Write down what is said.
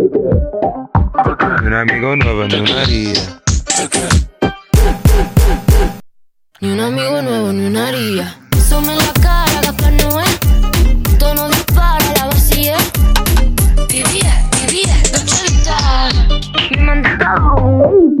Ni un amigo nuevo, ni una haría. Ni un amigo nuevo, ni una haría. Sume la cara, Gaspar Noé. Tono dispara, la vacía. Vivía, vivía, Dolce Vita. Y.